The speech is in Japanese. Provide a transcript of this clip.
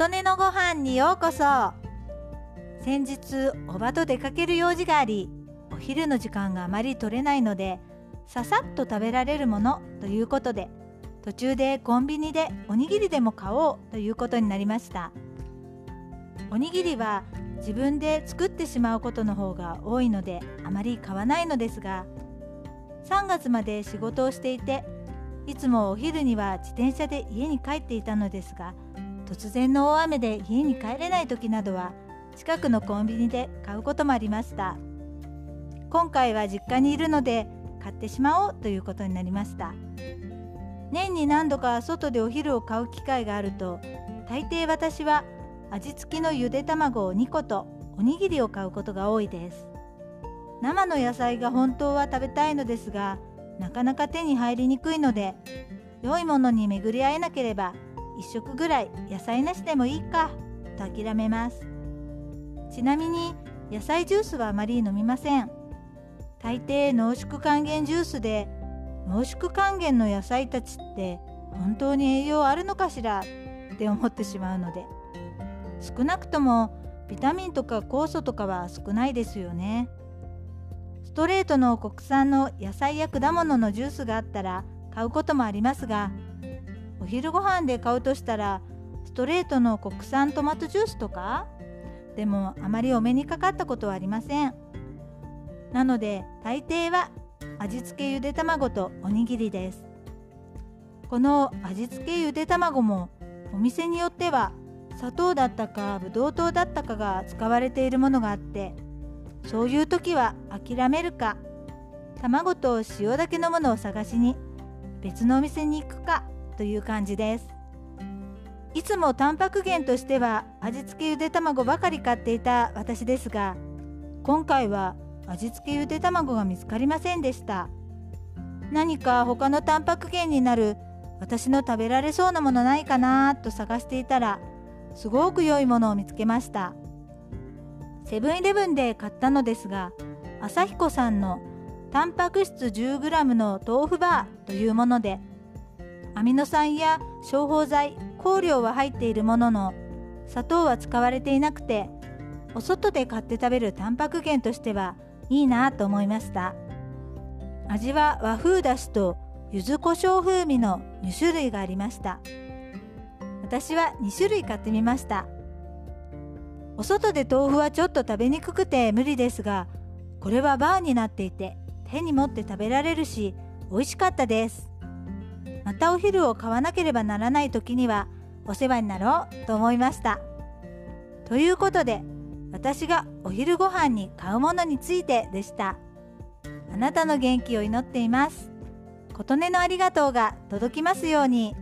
琴音のご飯にようこそ先日おばと出かける用事がありお昼の時間があまり取れないのでささっと食べられるものということで途中でコンビニでおにぎりでも買おうということになりました。おにぎりは自分で作ってしまうことの方が多いのであまり買わないのですが3月まで仕事をしていていつもお昼には自転車で家に帰っていたのですが突然の大雨で家に帰れない時などは近くのコンビニで買うこともありました。今回は実家にいるので買ってしまおうということになりました。年に何度か外でお昼を買う機会があると大抵私は味付きのゆで卵を2個とおにぎりを買うことが多いです。生の野菜が本当は食べたいのですがなかなか手に入りにくいので良いものに巡り合えなければ1食ぐらい野菜なしでもいいかと諦めます。ちなみに野菜ジュースはあまり飲みません。大抵濃縮還元ジュースで濃縮還元の野菜たちって本当に栄養あるのかしら？って思ってしまうので。少なくともビタミンとか酵素とかは少ないですよね。ストレートの国産の野菜や果物のジュースがあったら買うこともありますがお昼ご飯で買うとしたらストレートの国産トマトジュースとか？でもあまりお目にかかったことはありません。なので大抵は味付けゆで卵とおにぎりです。この味付けゆで卵もお店によっては砂糖だったかブドウ糖だったかが使われているものがあってそういう時は諦めるか卵と塩だけのものを探しに別のお店に行くかという感じです。いつもタンパク源としては味付けゆで卵ばかり買っていた私ですが今回は味付けゆで卵が見つかりませんでした。何か他のタンパク源になる私の食べられそうなものないかなと探していたらすごく良いものを見つけました。セブンイレブンで買ったのですが朝彦さんのタンパク質 10g の豆腐バーというものでアミノ酸や消泡剤香料は入っているものの砂糖は使われていなくてお外で買って食べるタンパク源としてはいいなと思いました。味は和風だしと柚子胡椒風味の2種類がありました。私は2種類買ってみました。お外で豆腐はちょっと食べにくくて無理ですがこれはバーになっていて手に持って食べられるし美味しかったです。またお昼を買わなければならない時にはお世話になろうと思いました。ということで私がお昼ご飯に買うものについてでした。あなたの元気を祈っています。琴音のありがとうが届きますように。